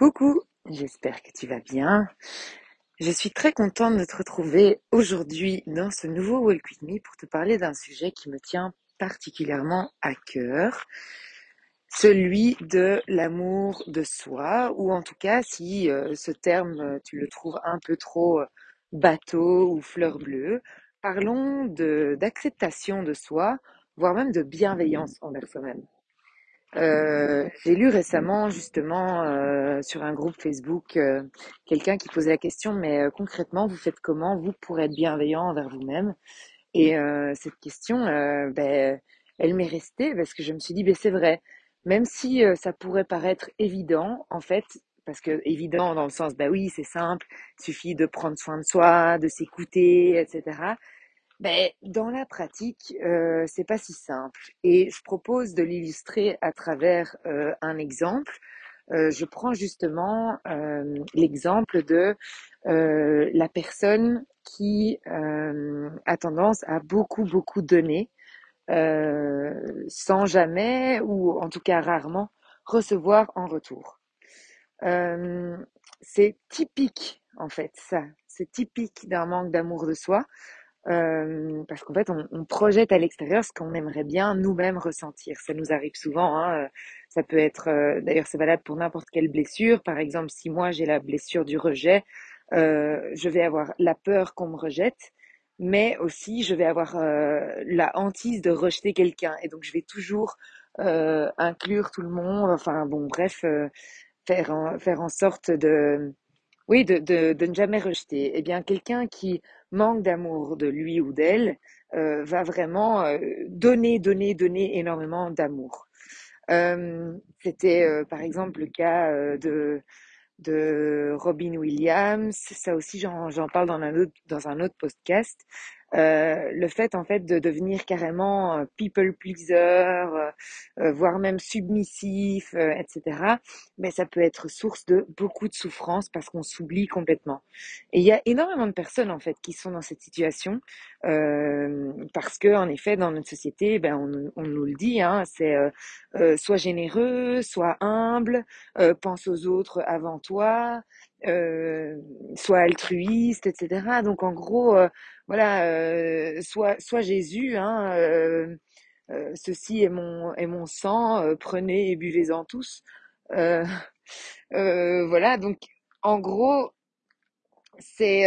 Coucou, j'espère que tu vas bien. Je suis très contente de te retrouver aujourd'hui dans ce nouveau Walk With Me pour te parler d'un sujet qui me tient particulièrement à cœur, celui de l'amour de soi, ou en tout cas si euh, ce terme euh, tu le trouves un peu trop euh, bateau ou fleur bleue, parlons d'acceptation de soi, voire même de bienveillance envers soi-même. Euh, j'ai lu récemment justement euh, sur un groupe Facebook euh, quelqu'un qui posait la question, mais euh, concrètement, vous faites comment vous pour être bienveillant envers vous-même? Et euh, cette question, euh, ben, elle m'est restée parce que je me suis dit, ben, c'est vrai, même si euh, ça pourrait paraître évident, en fait, parce que évident dans le sens, ben oui, c'est simple, suffit de prendre soin de soi, de s'écouter, etc. Ben, dans la pratique, euh, c'est pas si simple. Et je propose de l'illustrer à travers euh, un exemple. Euh, je prends justement euh, l'exemple de euh, la personne qui euh, a tendance à beaucoup, beaucoup donner sans jamais, ou en tout cas rarement, recevoir en retour. C'est typique, en fait, ça. C'est typique d'un manque d'amour de soi. Euh, parce qu'en fait, on, on projette à l'extérieur ce qu'on aimerait bien nous-mêmes ressentir. Ça nous arrive souvent. Hein, euh, ça peut être, euh, d'ailleurs, c'est valable pour n'importe quelle blessure. Par exemple, si moi j'ai la blessure du rejet, euh, je vais avoir la peur qu'on me rejette, mais aussi je vais avoir euh, la hantise de rejeter quelqu'un. Et donc, je vais toujours inclure tout le monde. Enfin, bon, bref, faire faire en sorte de oui, de, de, de ne jamais rejeter. Eh bien, quelqu'un qui manque d'amour de lui ou d'elle euh, va vraiment euh, donner, donner, donner énormément d'amour. Euh, C'était par exemple le cas de, de Robin Williams. Ça aussi, j'en j'en parle dans un autre, dans un autre podcast. Euh, le fait en fait de devenir carrément euh, people pleaser, euh, euh, voire même submissif, euh, etc. Mais ça peut être source de beaucoup de souffrance parce qu'on s'oublie complètement. Et il y a énormément de personnes en fait qui sont dans cette situation parce que en effet dans notre société, ben on, on nous le dit, hein, c'est sois généreux, sois humble, pense aux autres avant toi, euh, sois altruiste, etc. Donc en gros, euh, voilà, euh, sois, sois Jésus, hein, ceci est mon, est mon sang, prenez et buvez-en tous. Voilà, donc en gros, c'est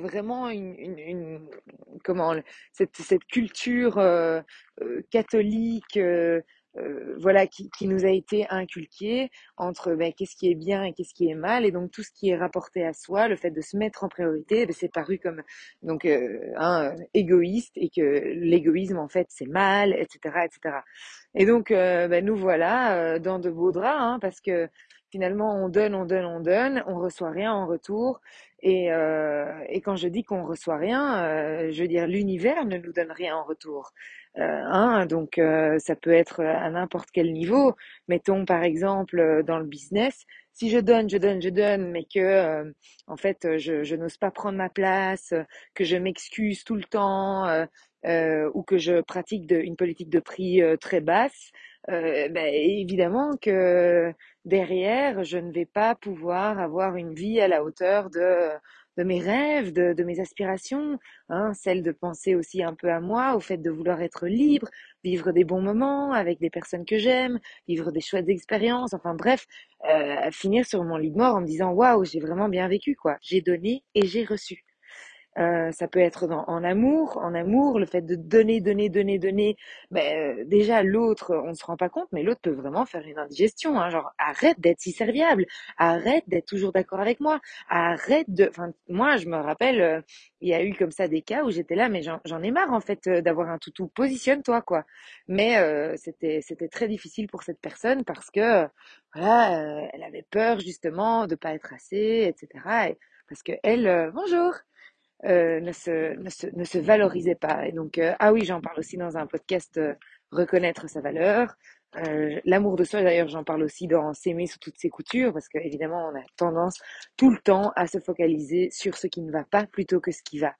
vraiment une, comment cette, cette culture catholique euh, voilà qui, qui nous a été inculquée entre ben, qu'est-ce qui est bien et qu'est-ce qui est mal. Et donc tout ce qui est rapporté à soi le fait de se mettre en priorité ben, c'est paru comme donc euh, égoïste et que l'égoïsme en fait c'est mal etc etc et donc euh, ben, nous voilà euh, dans de beaux draps hein, parce que finalement on donne on donne on donne on reçoit rien en retour. Et, euh, et quand je dis qu'on reçoit rien, je veux dire l'univers ne nous donne rien en retour. Euh, hein, donc euh, ça peut être à n'importe quel niveau. Mettons par exemple euh, dans le business, si je donne, je donne, je donne, mais que euh, en fait euh, je, je n'ose pas prendre ma place, euh, que je m'excuse tout le temps, euh, euh, ou que je pratique de, une politique de prix euh, très basse, euh, ben, évidemment que derrière, je ne vais pas pouvoir avoir une vie à la hauteur de, de mes rêves, de, de mes aspirations, hein, celle de penser aussi un peu à moi, au fait de vouloir être libre, vivre des bons moments avec des personnes que j'aime, vivre des chouettes expériences, enfin bref, euh, finir sur mon lit de mort en me disant waouh, j'ai vraiment bien vécu quoi, j'ai donné et j'ai reçu. Euh, ça peut être dans, en amour, en amour, le fait de donner, donner, donner, donner. Ben, euh, déjà, l'autre, on ne se rend pas compte, mais l'autre peut vraiment faire une indigestion. Hein, genre, arrête d'être si serviable, arrête d'être toujours d'accord avec moi, arrête de... Enfin, moi, je me rappelle, euh, il y a eu comme ça des cas où j'étais là, mais j'en ai marre, en fait, euh, d'avoir un toutou. Positionne-toi, quoi. Mais euh, c'était, c'était très difficile pour cette personne parce que, voilà, euh, elle avait peur, justement, de pas être assez, etc. Et parce que elle, bonjour euh, ne se, ne se, ne se valorisait pas. Et donc, euh, ah oui, j'en parle aussi dans un podcast euh, Reconnaître sa valeur. L'amour de soi, d'ailleurs, j'en parle aussi dans S'aimer sous toutes ses coutures, parce qu'évidemment, on a tendance tout le temps à se focaliser sur ce qui ne va pas plutôt que ce qui va.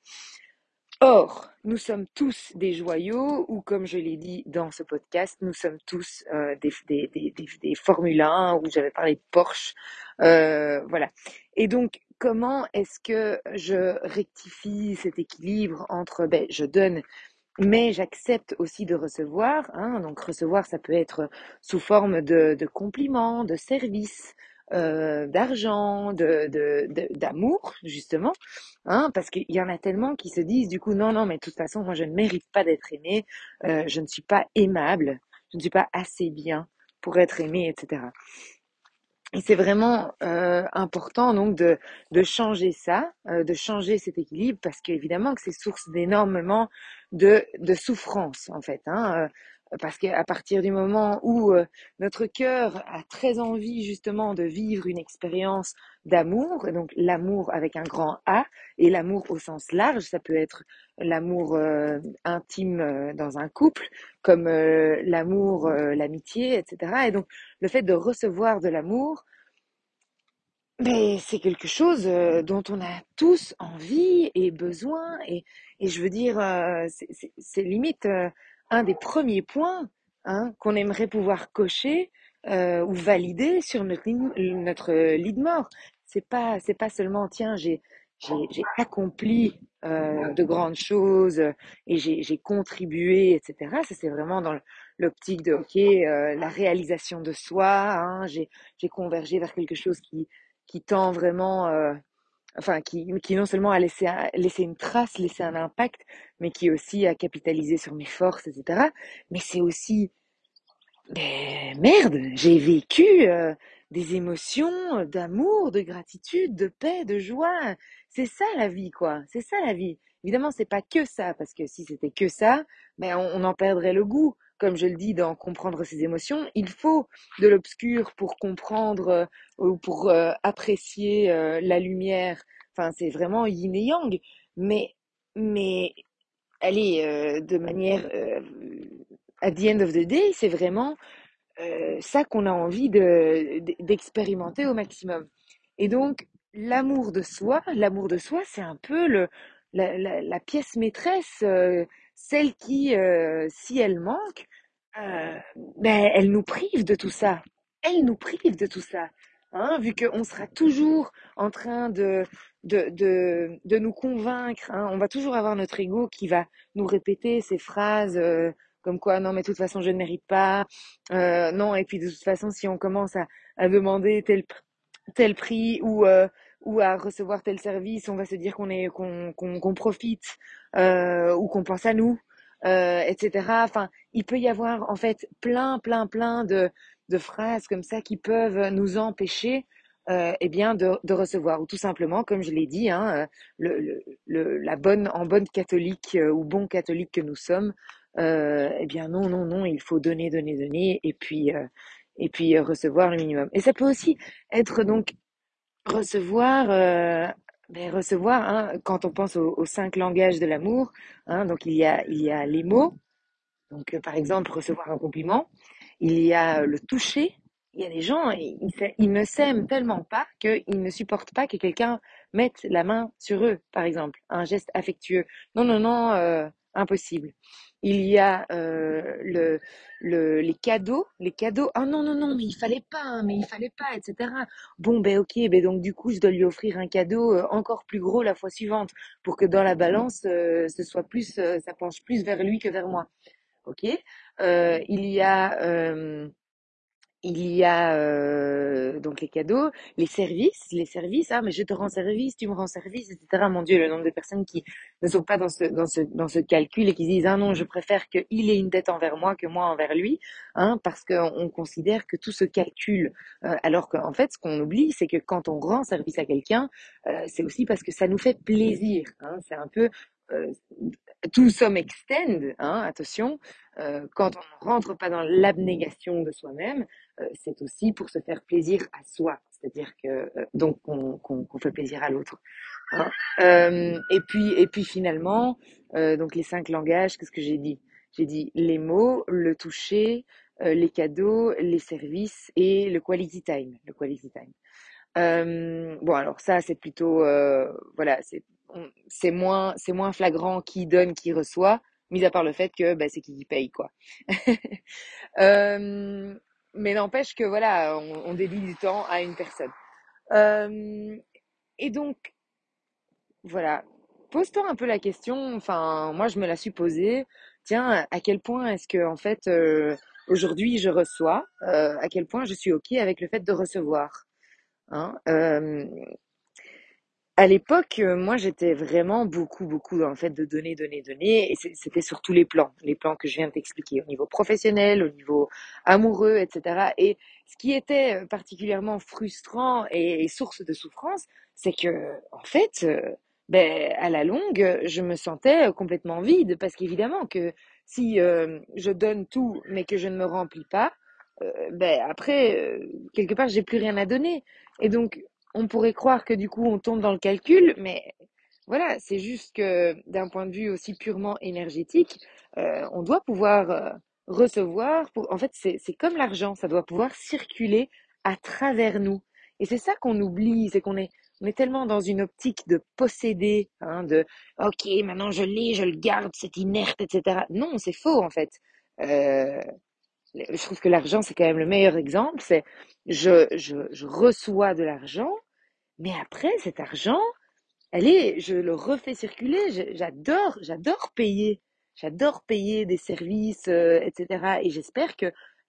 Or, nous sommes tous des joyaux, ou comme je l'ai dit dans ce podcast, nous sommes tous des, des, des, des, Formule 1, où j'avais parlé de Porsche, voilà. Et donc, comment est-ce que je rectifie cet équilibre entre, ben, je donne mais j'accepte aussi de recevoir. Hein, donc recevoir, ça peut être sous forme de, compliments, de services, euh, d'argent, d'amour, justement, hein, parce qu'il y en a tellement qui se disent du coup non, non, mais de toute façon, moi je ne mérite pas d'être aimé, euh, je ne suis pas aimable, je ne suis pas assez bien pour être aimé, etc. Et c'est vraiment euh, important donc de, de changer ça, euh, de changer cet équilibre, parce qu'évidemment que c'est source d'énormément de, de souffrance en fait. Hein, euh, parce qu'à partir du moment où notre cœur a très envie justement de vivre une expérience d'amour, donc l'amour avec un grand A, et l'amour au sens large, ça peut être l'amour intime dans un couple, comme l'amour, l'amitié, etc. Et donc le fait de recevoir de l'amour, mais c'est quelque chose euh, dont on a tous envie et besoin. Et, et je veux dire, euh, c'est limite euh, un des premiers points hein, qu'on aimerait pouvoir cocher ou valider sur notre, notre lit de mort. C'est pas, c'est pas seulement, tiens, j'ai j'ai accompli de grandes choses et j'ai contribué, etc. Ça, c'est vraiment dans l'optique de, OK, la réalisation de soi. Hein, j'ai convergé vers quelque chose qui, qui tend vraiment, euh, enfin, qui, non seulement a laissé, laissé une trace, laissé un impact, mais qui aussi a capitalisé sur mes forces, etc. Mais c'est aussi, ben, merde, j'ai vécu euh, des émotions d'amour, de gratitude, de paix, de joie. C'est ça la vie, quoi. C'est ça la vie. Évidemment, c'est pas que ça, parce que si c'était que ça, ben on en perdrait le goût comme je le dis, dans comprendre ses émotions, il faut de l'obscur pour comprendre euh, ou pour euh, apprécier euh, la lumière. Enfin, c'est vraiment yin et yang. Mais, mais, allez, de manière, at the end of the day, c'est vraiment ça qu'on a envie de, d'expérimenter au maximum. Et donc, l'amour de soi, l'amour de soi, c'est un peu le, la, pièce maîtresse, celle qui, si elle manque, euh, ben, elle nous prive de tout ça. Elle nous prive de tout ça. Hein, vu qu'on sera toujours en train de, de, de, de nous convaincre. Hein. On va toujours avoir notre ego qui va nous répéter ces phrases euh, comme quoi non mais de toute façon je ne mérite pas. Euh, non et puis de toute façon si on commence à, à demander tel, tel prix ou, euh, ou à recevoir tel service, on va se dire qu'on est qu'on qu'on profite euh, ou qu'on pense à nous euh, etc. Enfin, il peut y avoir en fait plein, plein, plein de, de phrases comme ça qui peuvent nous empêcher euh, eh bien de, de, recevoir ou tout simplement comme je l'ai dit hein, euh, le, le, la bonne en bonne catholique euh, ou bon catholique que nous sommes euh, eh bien non non non il faut donner donner donner et puis euh, et puis recevoir le minimum et ça peut aussi être donc recevoir ben, recevoir, hein, quand on pense aux, cinq langages de l'amour, hein, donc il y a, les mots, donc euh, par exemple recevoir un compliment, il y a euh, le toucher, il y a des gens, ils, ne s'aiment tellement pas qu'ils ne supportent pas que quelqu'un mette la main sur eux, par exemple, un geste affectueux. Non, non, non, euh, impossible. Il y a euh, le, le, les cadeaux, les cadeaux. Ah non non non, mais il fallait pas, hein, mais il fallait pas, etc. Bon ben ok, ben donc du coup je dois lui offrir un cadeau euh, encore plus gros la fois suivante pour que dans la balance euh, ce soit plus, ça penche plus vers lui que vers moi. Ok. il y a il y a euh, donc les cadeaux, les services, les services, ah mais je te rends service, tu me rends service, etc. Mon Dieu, le nombre de personnes qui ne sont pas dans ce, dans ce, dans ce calcul et qui disent ah non, je préfère qu'il ait une dette envers moi que moi envers lui, hein, parce qu'on considère que tout se calcule. Euh, alors qu'en fait, ce qu'on oublie, c'est que quand on rend service à quelqu'un, euh, c'est aussi parce que ça nous fait plaisir. Hein, c'est un peu tout somme extend, hein, attention, euh, quand on ne rentre pas dans l'abnégation de soi-même, euh, c'est aussi pour se faire plaisir à soi, c'est-à-dire que euh, donc qu'on fait plaisir à l'autre. Hein. et puis et puis finalement, donc les cinq langages, qu'est-ce que j'ai dit? J'ai dit les mots, le toucher, les cadeaux, les services et le quality time. Le quality time. bon alors ça c'est plutôt voilà c'est c'est moins, c'est moins flagrant qui donne, qui reçoit, mis à part le fait que bah, c'est qui qui paye, quoi. Mais n'empêche que voilà, on, on, du temps à une personne. Et donc, voilà, pose-toi un peu la question. Enfin, moi, je me la suis posée. Tiens, à quel point est-ce que, en fait, euh, aujourd'hui, je reçois euh, À quel point je suis ok avec le fait de recevoir hein à l'époque, euh, moi, j'étais vraiment beaucoup, beaucoup dans le fait de donner, donner, donner, et c'était sur tous les plans, les plans que je viens de t'expliquer, au niveau professionnel, au niveau amoureux, etc. Et ce qui était euh, particulièrement frustrant et, source de souffrance, c'est que, en fait, euh, ben, à la longue, je me sentais complètement vide, parce qu'évidemment que si je donne tout, mais que je ne me remplis pas, ben après, quelque part, j'ai plus rien à donner. Et donc, on pourrait croire que du coup on tombe dans le calcul, mais voilà, c'est juste que d'un point de vue aussi purement énergétique, euh, on doit pouvoir euh, recevoir. Pour... En fait, c'est comme l'argent, ça doit pouvoir circuler à travers nous. Et c'est ça qu'on oublie, c'est qu'on est, on est tellement dans une optique de posséder, hein, de ok, maintenant je l'ai, je le garde, c'est inerte, etc. Non, c'est faux en fait. Euh, je trouve que l'argent, c'est quand même le meilleur exemple. C'est je, je, je reçois de l'argent, mais après, cet argent, allez, je le refais circuler. J'adore, j'adore payer. J'adore payer des services, euh, etc. Et j'espère que,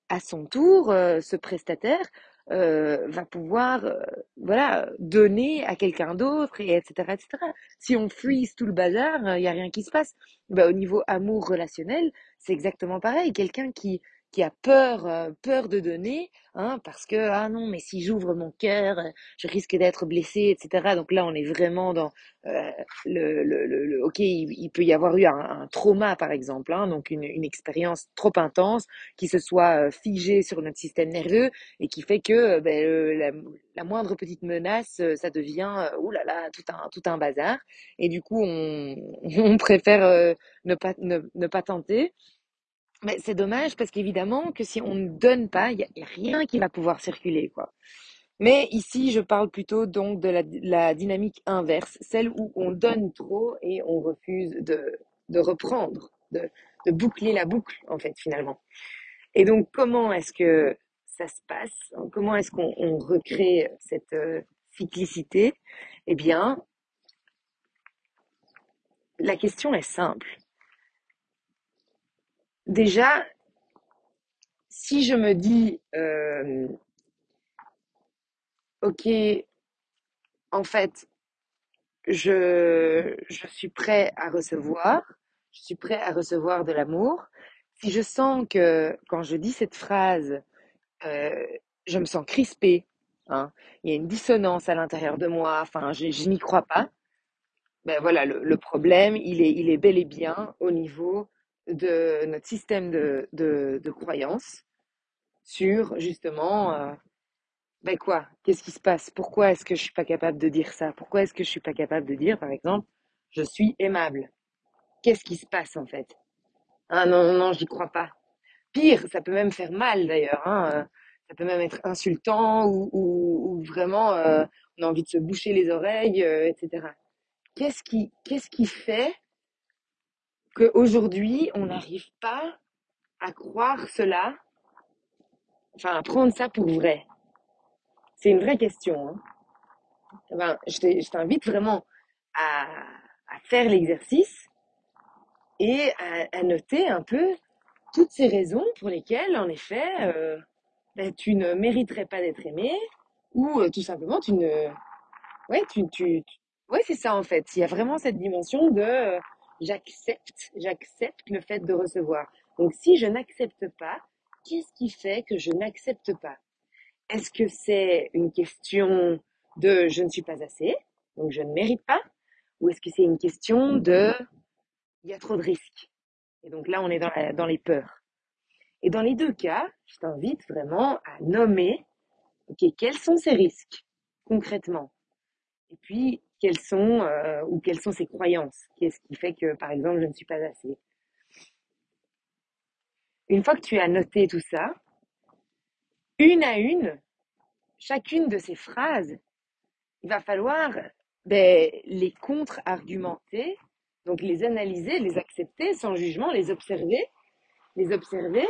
à son tour, euh, ce prestataire euh, va pouvoir, voilà, donner à quelqu'un d'autre, et etc., etc. Si on freeze tout le bazar, il n'y a rien qui se passe. Bah, au niveau amour relationnel, c'est exactement pareil. Quelqu'un qui qui a peur, euh, peur de donner, hein, parce que ah non, mais si j'ouvre mon cœur, euh, je risque d'être blessé, etc. Donc là, on est vraiment dans euh, le, le, le, ok, il, peut y avoir eu un, trauma par exemple, hein, donc une, une expérience trop intense qui se soit figée sur notre système nerveux et qui fait que ben, la, la, moindre petite menace, ça devient oh là là tout un tout un bazar et du coup on, on préfère ne pas ne pas tenter mais c'est dommage parce qu'évidemment que si on ne donne pas, il n'y a, rien qui va pouvoir circuler, quoi. Mais ici, je parle plutôt donc de la, dynamique inverse, celle où on donne trop et on refuse de, de reprendre, de, de boucler la boucle, en fait, finalement. Et donc, comment est-ce que ça se passe? Comment est-ce qu'on recrée cette euh, cyclicité? Eh bien, la question est simple. Déjà, si je me dis, euh, ok, en fait, je, je suis prêt à recevoir, je suis prêt à recevoir de l'amour. Si je sens que quand je dis cette phrase, euh, je me sens crispée, hein, il y a une dissonance à l'intérieur de moi, enfin, je, n'y crois pas, ben voilà, le, le problème, il est, il est bel et bien au niveau de notre système de, de, de croyance sur justement, euh, ben quoi, qu'est-ce qui se passe? Pourquoi est-ce que je suis pas capable de dire ça? Pourquoi est-ce que je suis pas capable de dire, par exemple, je suis aimable Qu'est-ce qui se passe en fait? Ah non, non, non, j'y crois pas. Pire, ça peut même faire mal d'ailleurs. Hein, euh, ça peut même être insultant ou, ou, ou vraiment euh, on a envie de se boucher les oreilles, etc. Qu'est-ce qui, qu'est-ce qui fait qu'aujourd'hui, on n'arrive pas à croire cela, enfin, à prendre ça pour vrai? C'est une vraie question. Hein. Ben, je t'invite vraiment à, faire l'exercice et à, noter un peu toutes ces raisons pour lesquelles, en effet, euh, ben, tu ne mériterais pas d'être aimé ou euh, tout simplement tu ne... Ouais, tu, tu, tu... ouais c'est ça en fait. Il y a vraiment cette dimension de... J'accepte, j'accepte le fait de recevoir. Donc si je n'accepte pas, qu'est-ce qui fait que je n'accepte pas? Est-ce que c'est une question de je ne suis pas assez, donc je ne mérite pas? Ou est-ce que c'est une question de il y a trop de risques? Et donc là, on est dans, dans les peurs. Et dans les deux cas, je t'invite vraiment à nommer, ok, quels sont ces risques concrètement? Et puis, quelles sont euh, ou sont ses croyances. Qu'est-ce qui fait que, par exemple, je ne suis pas assez. Une fois que tu as noté tout ça, une à une, chacune de ces phrases, il va falloir ben, les contre-argumenter, donc les analyser, les accepter sans jugement, les observer, les observer,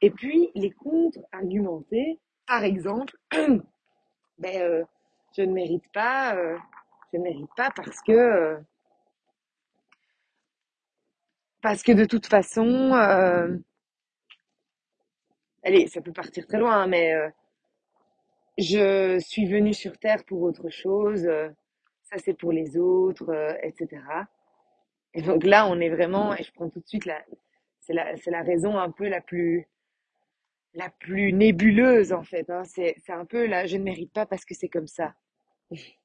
et puis les contre-argumenter. Par exemple, ben, euh, je ne mérite pas, euh, je ne mérite pas parce que, euh, parce que de toute façon, euh, allez, ça peut partir très loin, hein, mais euh, je suis venue sur Terre pour autre chose, ça c'est pour les autres, etc. Et donc là, on est vraiment, et je prends tout de suite la, c'est la, c'est la raison un peu la plus, la plus nébuleuse en fait. Hein. C'est, c'est un peu là, je ne mérite pas parce que c'est comme ça.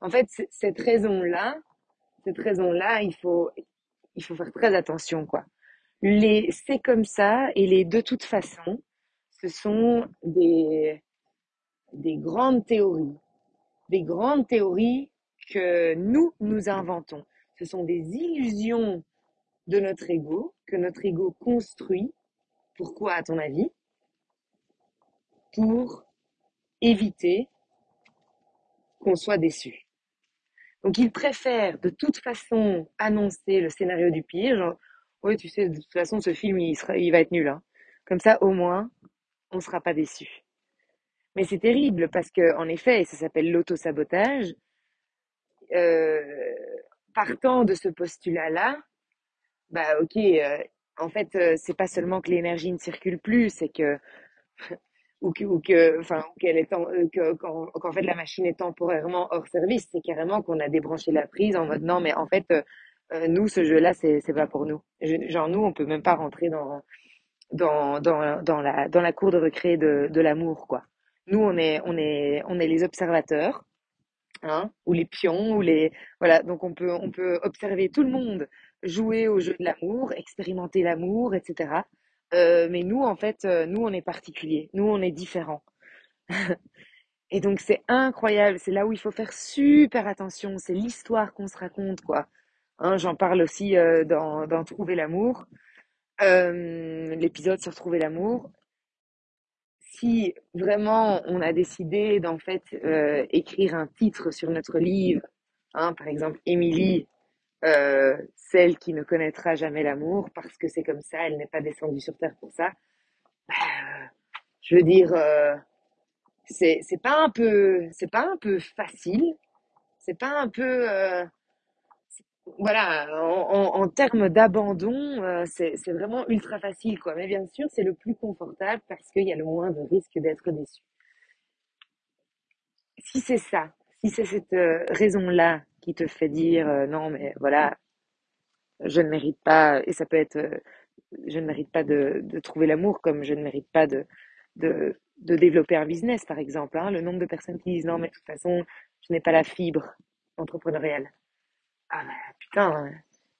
En fait, cette raison-là, cette raison-là, il faut, il faut faire très attention, quoi. Les c'est comme ça et les de toute façon, ce sont des, des grandes théories, des grandes théories que nous, nous inventons. Ce sont des illusions de notre ego, que notre ego construit. Pourquoi, à ton avis? Pour éviter qu'on soit déçu. Donc, il préfère de toute façon annoncer le scénario du pire, genre, oui, tu sais, de toute façon, ce film, il sera, va être nul, hein. Comme ça, au moins, on ne sera pas déçu. Mais c'est terrible parce que, en effet, et ça s'appelle l'autosabotage, euh, partant de ce postulat-là, bah ok, euh, en fait, euh, c'est pas seulement que l'énergie ne circule plus, c'est que ou que, ou que, enfin, qu'elle est en, euh, que, qu'en, fait la machine est temporairement hors service, c'est carrément qu'on a débranché la prise en mode non, mais en fait, euh, euh, nous, ce jeu-là, c'est, c'est pas pour nous. Genre, nous, on peut même pas rentrer dans, dans, dans, dans la, dans la cour de recré de, de l'amour, quoi. Nous, on est, on est, on est les observateurs, hein, ou les pions, ou les, voilà. Donc, on peut, on peut observer tout le monde jouer au jeu de l'amour, expérimenter l'amour, etc. Euh, mais nous, en fait, euh, nous, on est particuliers. Nous, on est différents. Et donc, c'est incroyable. C'est là où il faut faire super attention. C'est l'histoire qu'on se raconte, quoi. Hein, j'en parle aussi euh, dans, dans Trouver l'amour. L'épisode sur Trouver l'amour. Si vraiment on a décidé d'en fait écrire un titre sur notre livre, hein, par exemple Émilie, euh, celle qui ne connaîtra jamais l'amour parce que c'est comme ça, elle n'est pas descendue sur terre pour ça. Bah, je veux dire, euh, c'est c'est pas un peu c'est pas un peu facile, c'est pas un peu euh, voilà en, termes d'abandon, c'est c'est vraiment ultra facile quoi. Mais bien sûr, c'est le plus confortable parce qu'il y a le moins de risque d'être déçu. Si c'est ça, si c'est cette euh, raison-là qui te fait dire euh, non mais voilà, je ne mérite pas et ça peut être euh, je ne mérite pas de, de trouver l'amour comme je ne mérite pas de, de, de développer un business, par exemple. hein. Le nombre de personnes qui disent non, mais de toute façon, je n'ai pas la fibre entrepreneuriale. Ah, bah, putain, euh,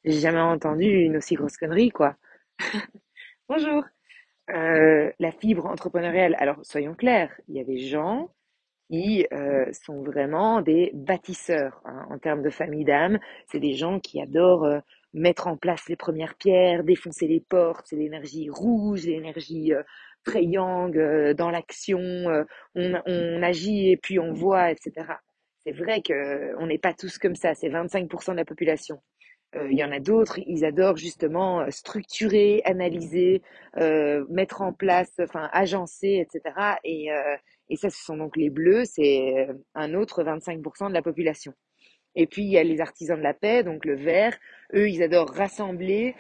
j'ai jamais entendu une aussi grosse connerie, quoi. Bonjour. Euh, la fibre entrepreneuriale, alors soyons clairs, il y a des gens euh, sont vraiment des bâtisseurs hein, en termes de famille d'âme. C'est des gens qui adorent euh, mettre en place les premières pierres, défoncer les portes. C'est l'énergie rouge, l'énergie euh, très euh, dans l'action. on, on agit et puis on voit, etc. C'est vrai que euh, on n'est pas tous comme ça. C'est 25% de la population. Il y en a d'autres, ils adorent justement structurer, analyser, mettre en place, enfin agencer, etc. Et, et ça, ce sont donc les bleus, c'est euh, un autre 25% de la population. Et puis, il y a les artisans de la paix, donc le vert. Eux, ils adorent rassembler,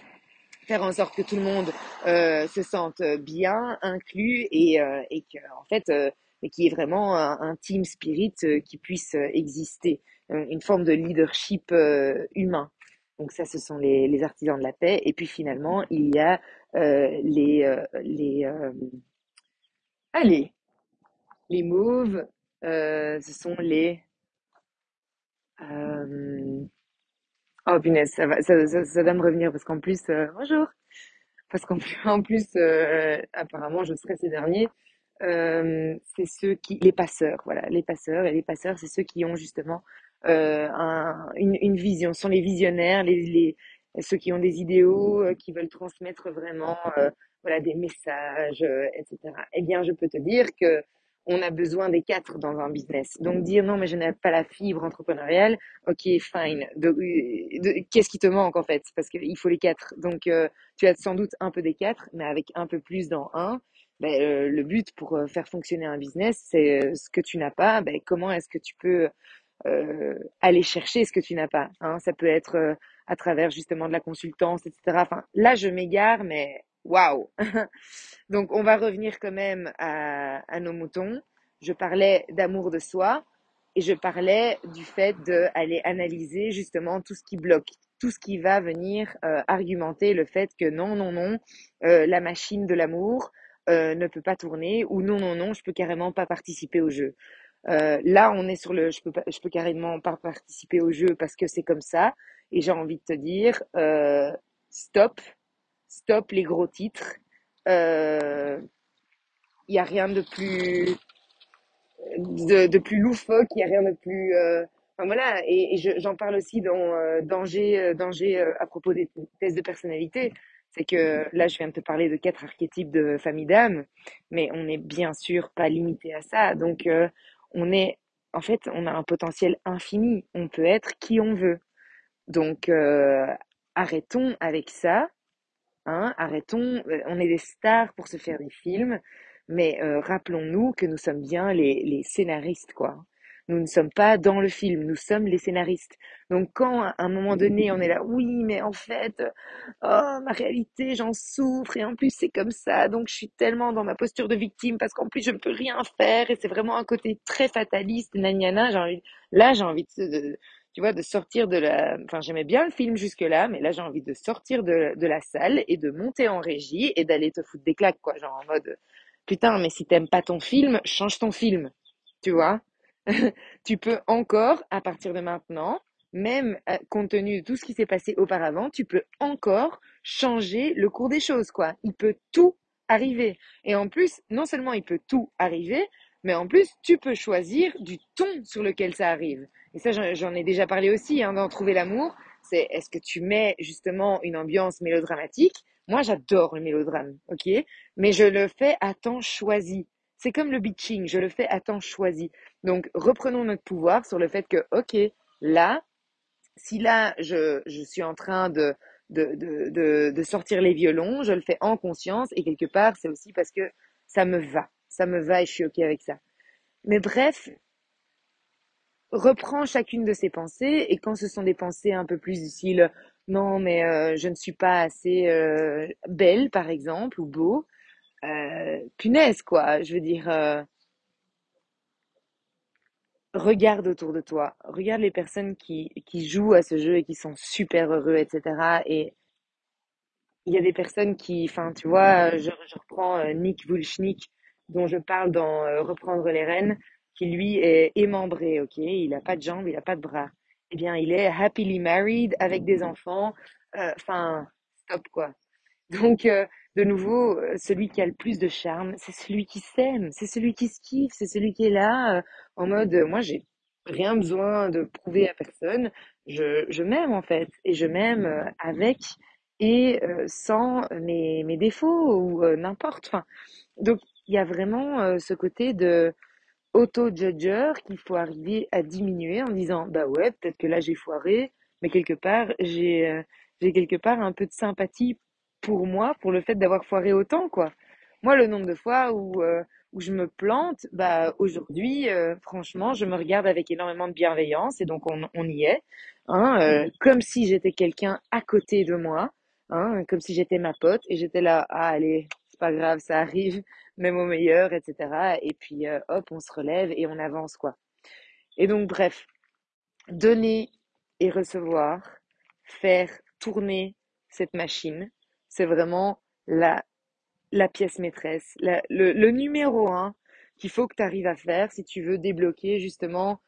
faire en sorte que tout le monde euh, se sente bien, inclus, et, euh, et que, en fait, euh, qu'il y ait vraiment un, un team spirit euh, qui puisse euh, exister, euh, une forme de leadership euh, humain. Donc ça, ce sont les, les artisans de la paix. Et puis finalement, il y a euh, les, euh, les, euh, allez, les mauves, euh, ce sont les... euh, Oh punaise, ça va, ça, ça, ça va me revenir parce qu'en plus, euh, bonjour, parce qu'en plus, en plus euh, apparemment, je serai ces derniers. C'est ceux qui, les passeurs, voilà, les passeurs. Et les passeurs, c'est ceux qui ont justement un- une, vision, ce sont les visionnaires, les, les, ceux qui ont des idéaux, qui veulent transmettre vraiment, voilà, des messages, etc. Eh bien, je peux te dire que on a besoin des quatre dans un business. Donc dire non, mais je n'ai pas la fibre entrepreneuriale, ok, fine. Qu'est-ce qui te manque en fait? Parce qu'il faut les quatre. Donc euh, tu as sans doute un peu des quatre, mais avec un peu plus dans un. Ben, euh, le but pour euh, faire fonctionner un business, c'est euh, ce que tu n'as pas. Ben, comment est-ce que tu peux aller chercher ce que tu n'as pas hein? Ça peut être à travers justement de la consultance, etc. Enfin, là, je m'égare, mais waouh Donc, on va revenir quand même à, nos moutons. Je parlais d'amour de soi et je parlais du fait d'aller analyser justement tout ce qui bloque, tout ce qui va venir euh, argumenter le fait que non, non, non, euh, la machine de l'amour euh, ne peut pas tourner ou non, non, non, je peux carrément pas participer au jeu. Là, on est sur le je peux je peux carrément pas participer au jeu parce que c'est comme ça et j'ai envie de te dire stop, stop les gros titres. Euh, il n'y a rien de plus de, plus loufoque, il n'y a rien de plus euh, voilà et, et je- j'en parle aussi dans euh, danger euh, danger euh, à propos des tests de personnalité, c'est que là je viens de te parler de quatre archétypes de famille d'âme, mais on n'est bien sûr pas limité à ça. Donc euh, on est en fait on a un potentiel infini, on peut être qui on veut. Donc euh, arrêtons avec ça Hein, arrêtons, euh, on est des stars pour se faire des films, mais euh, rappelons-nous que nous sommes bien les, scénaristes, quoi. Nous ne sommes pas dans le film, nous sommes les scénaristes. Donc quand à un moment donné on est là, oui, mais en fait, oh, ma réalité, j'en souffre, et en plus c'est comme ça, donc je suis tellement dans ma posture de victime parce qu'en plus je ne peux rien faire, et c'est vraiment un côté très fataliste, nagnana, j'ai envie, là j'ai envie de- tu vois, de sortir de la... Enfin, j'aimais bien le film jusque-là, mais là, j'ai envie de sortir de, de la salle et de monter en régie et d'aller te foutre des claques, quoi. Genre en mode, putain, mais si t'aimes pas ton film, change ton film. Tu vois? Tu peux encore, à partir de maintenant, même euh, compte tenu de tout ce qui s'est passé auparavant, tu peux encore changer le cours des choses, quoi. Il peut tout arriver. Et en plus, non seulement il peut tout arriver, mais en plus, tu peux choisir du ton sur lequel ça arrive. Et ça, j'en ai déjà parlé aussi, hein, dans Trouver l'amour. C'est est-ce que tu mets justement une ambiance mélodramatique? Moi, j'adore le mélodrame, ok? Mais je le fais à temps choisi. C'est comme le bitching, je le fais à temps choisi. Donc, reprenons notre pouvoir sur le fait que, ok, là, si là, je, je suis en train de, de, de, de, de sortir les violons, je le fais en conscience et quelque part, c'est aussi parce que ça me va. Ça me va et je suis ok avec ça. Mais bref, reprends chacune de ces pensées et quand ce sont des pensées un peu plus style non mais euh, je ne suis pas assez euh, belle par exemple ou beau, euh, punaise quoi, je veux dire regarde autour de toi, regarde les personnes qui, qui jouent à ce jeu et qui sont super heureux, etc. Et il y a des personnes qui, enfin, tu vois, je, reprends Nick Vujicic, dont je parle dans Reprendre les rênes, qui lui est émembré, ok? Il a pas de jambes, il a pas de bras. Eh bien, il est happily married avec des enfants. Euh, Enfin, stop quoi. Donc, euh, de nouveau, euh, celui qui a le plus de charme, c'est celui qui s'aime, c'est celui qui se kiffe, c'est celui qui est là en mode, euh, moi, j'ai rien besoin de prouver à personne. Je, m'aime en fait, et je m'aime avec et sans mes, défauts ou n'importe. Donc, il y a vraiment ce côté de auto-judger qu'il faut arriver à diminuer en disant bah ouais peut-être que là j'ai foiré mais quelque part j'ai euh, j'ai quelque part un peu de sympathie pour moi pour le fait d'avoir foiré autant quoi. Moi le nombre de fois où euh, où je me plante bah aujourd'hui euh, franchement je me regarde avec énormément de bienveillance et donc on, on y est hein, euh, comme si j'étais quelqu'un à côté de moi hein, comme si j'étais ma pote et j'étais là ah allez c'est pas grave ça arrive même au meilleur, etc. Et puis, euh, hop, on se relève et on avance, quoi. Et donc, bref, donner et recevoir, faire tourner cette machine, c'est vraiment la, la pièce maîtresse, la- le, le numéro un qu'il faut que tu arrives à faire si tu veux débloquer justement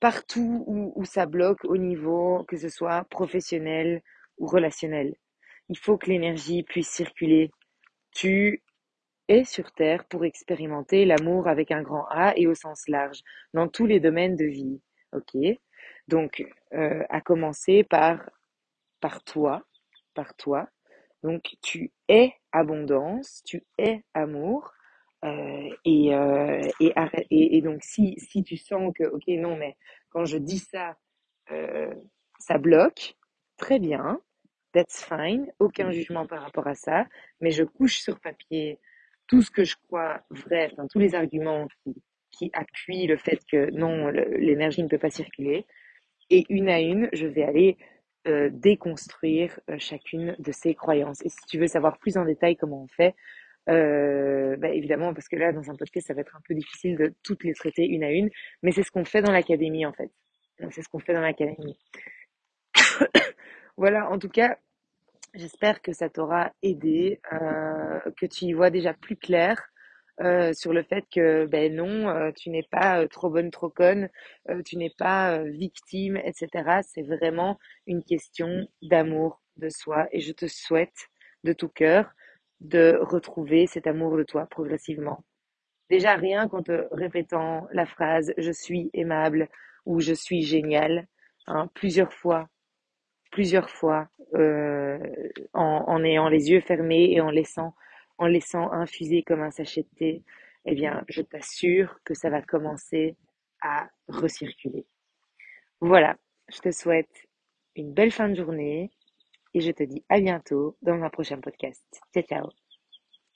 partout où, où ça bloque au niveau, que ce soit professionnel ou relationnel. Il faut que l'énergie puisse circuler. Tu est sur Terre pour expérimenter l'amour avec un grand A et au sens large, dans tous les domaines de vie. Ok? Donc, euh, à commencer par, par toi, par toi. Donc, tu es abondance, tu es amour. Euh, et, euh, et, et, et, donc, si, si tu sens que, ok, non, mais quand je dis ça, ça bloque, très bien, that's fine, aucun jugement par rapport à ça, mais je couche sur papier tout ce que je crois vrai, enfin, tous les arguments qui, appuient le fait que non, l'énergie ne peut pas circuler, et une à une, je vais aller euh, déconstruire euh, chacune de ces croyances. Et si tu veux savoir plus en détail comment on fait, euh, bah évidemment, parce que là, dans un podcast, ça va être un peu difficile de toutes les traiter une à une, mais c'est ce qu'on fait dans l'académie, en fait. C'est ce qu'on fait dans l'académie. voilà, en tout cas, j'espère que ça t'aura aidé, euh, que tu y vois déjà plus clair euh, sur le fait que ben non, euh, tu n'es pas euh, trop bonne, trop conne, tu n'es pas victime, etc. C'est vraiment une question d'amour de soi et je te souhaite de tout cœur de retrouver cet amour de toi progressivement. Déjà rien qu'en te répétant la phrase je suis aimable ou je suis génial hein, plusieurs fois, plusieurs fois, euh, en, ayant les yeux fermés et en laissant, en laissant infuser comme un sachet de thé, eh bien, je t'assure que ça va commencer à recirculer. Voilà, je te souhaite une belle fin de journée et je te dis à bientôt dans un prochain podcast. Ciao, ciao